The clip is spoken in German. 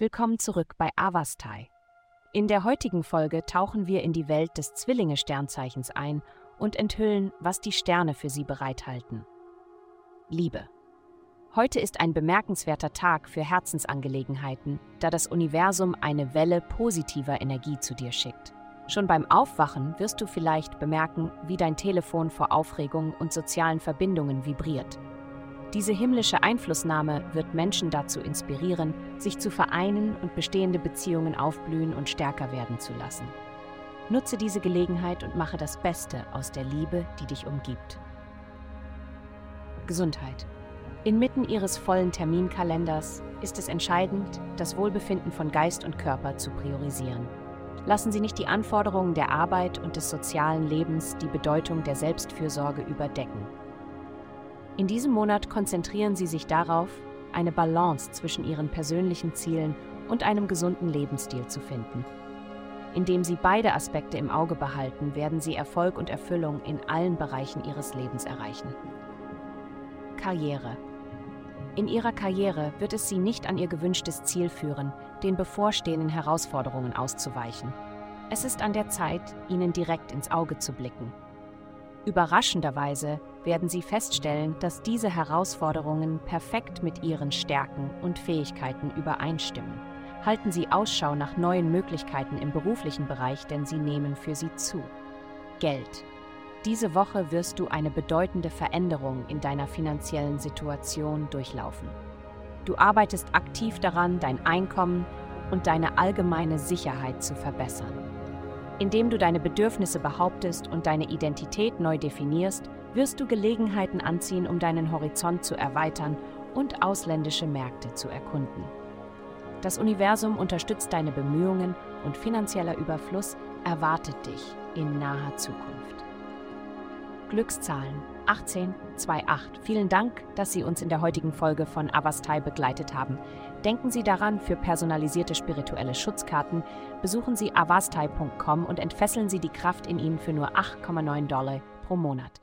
Willkommen zurück bei Avastai. In der heutigen Folge tauchen wir in die Welt des Zwillinge-Sternzeichens ein und enthüllen, was die Sterne für sie bereithalten. Liebe. Heute ist ein bemerkenswerter Tag für Herzensangelegenheiten, da das Universum eine Welle positiver Energie zu dir schickt. Schon beim Aufwachen wirst du vielleicht bemerken, wie dein Telefon vor Aufregung und sozialen Verbindungen vibriert. Diese himmlische Einflussnahme wird Menschen dazu inspirieren, sich zu vereinen und bestehende Beziehungen aufblühen und stärker werden zu lassen. Nutze diese Gelegenheit und mache das Beste aus der Liebe, die dich umgibt. Gesundheit. Inmitten Ihres vollen Terminkalenders ist es entscheidend, das Wohlbefinden von Geist und Körper zu priorisieren. Lassen Sie nicht die Anforderungen der Arbeit und des sozialen Lebens die Bedeutung der Selbstfürsorge überdecken. In diesem Monat konzentrieren Sie sich darauf, eine Balance zwischen Ihren persönlichen Zielen und einem gesunden Lebensstil zu finden. Indem Sie beide Aspekte im Auge behalten, werden Sie Erfolg und Erfüllung in allen Bereichen Ihres Lebens erreichen. Karriere. In ihrer Karriere wird es sie nicht an ihr gewünschtes Ziel führen, den bevorstehenden Herausforderungen auszuweichen. Es ist an der Zeit, ihnen direkt ins Auge zu blicken. Überraschenderweise werden sie feststellen, dass diese Herausforderungen perfekt mit ihren Stärken und Fähigkeiten übereinstimmen. Halten Sie Ausschau nach neuen Möglichkeiten im beruflichen Bereich, denn sie nehmen für Sie zu. Geld. Diese Woche wirst du eine bedeutende Veränderung in deiner finanziellen Situation durchlaufen. Du arbeitest aktiv daran, dein Einkommen und deine allgemeine Sicherheit zu verbessern. Indem du deine Bedürfnisse behauptest und deine Identität neu definierst, wirst du Gelegenheiten anziehen, um deinen Horizont zu erweitern und ausländische Märkte zu erkunden. Das Universum unterstützt deine Bemühungen und finanzieller Überfluss erwartet dich in naher Zukunft. Glückszahlen 1828. Vielen Dank, dass Sie uns in der heutigen Folge von Avastai begleitet haben. Denken Sie daran, für personalisierte spirituelle Schutzkarten besuchen Sie avastai.com und entfesseln Sie die Kraft in Ihnen für nur 8,9 Dollar pro Monat.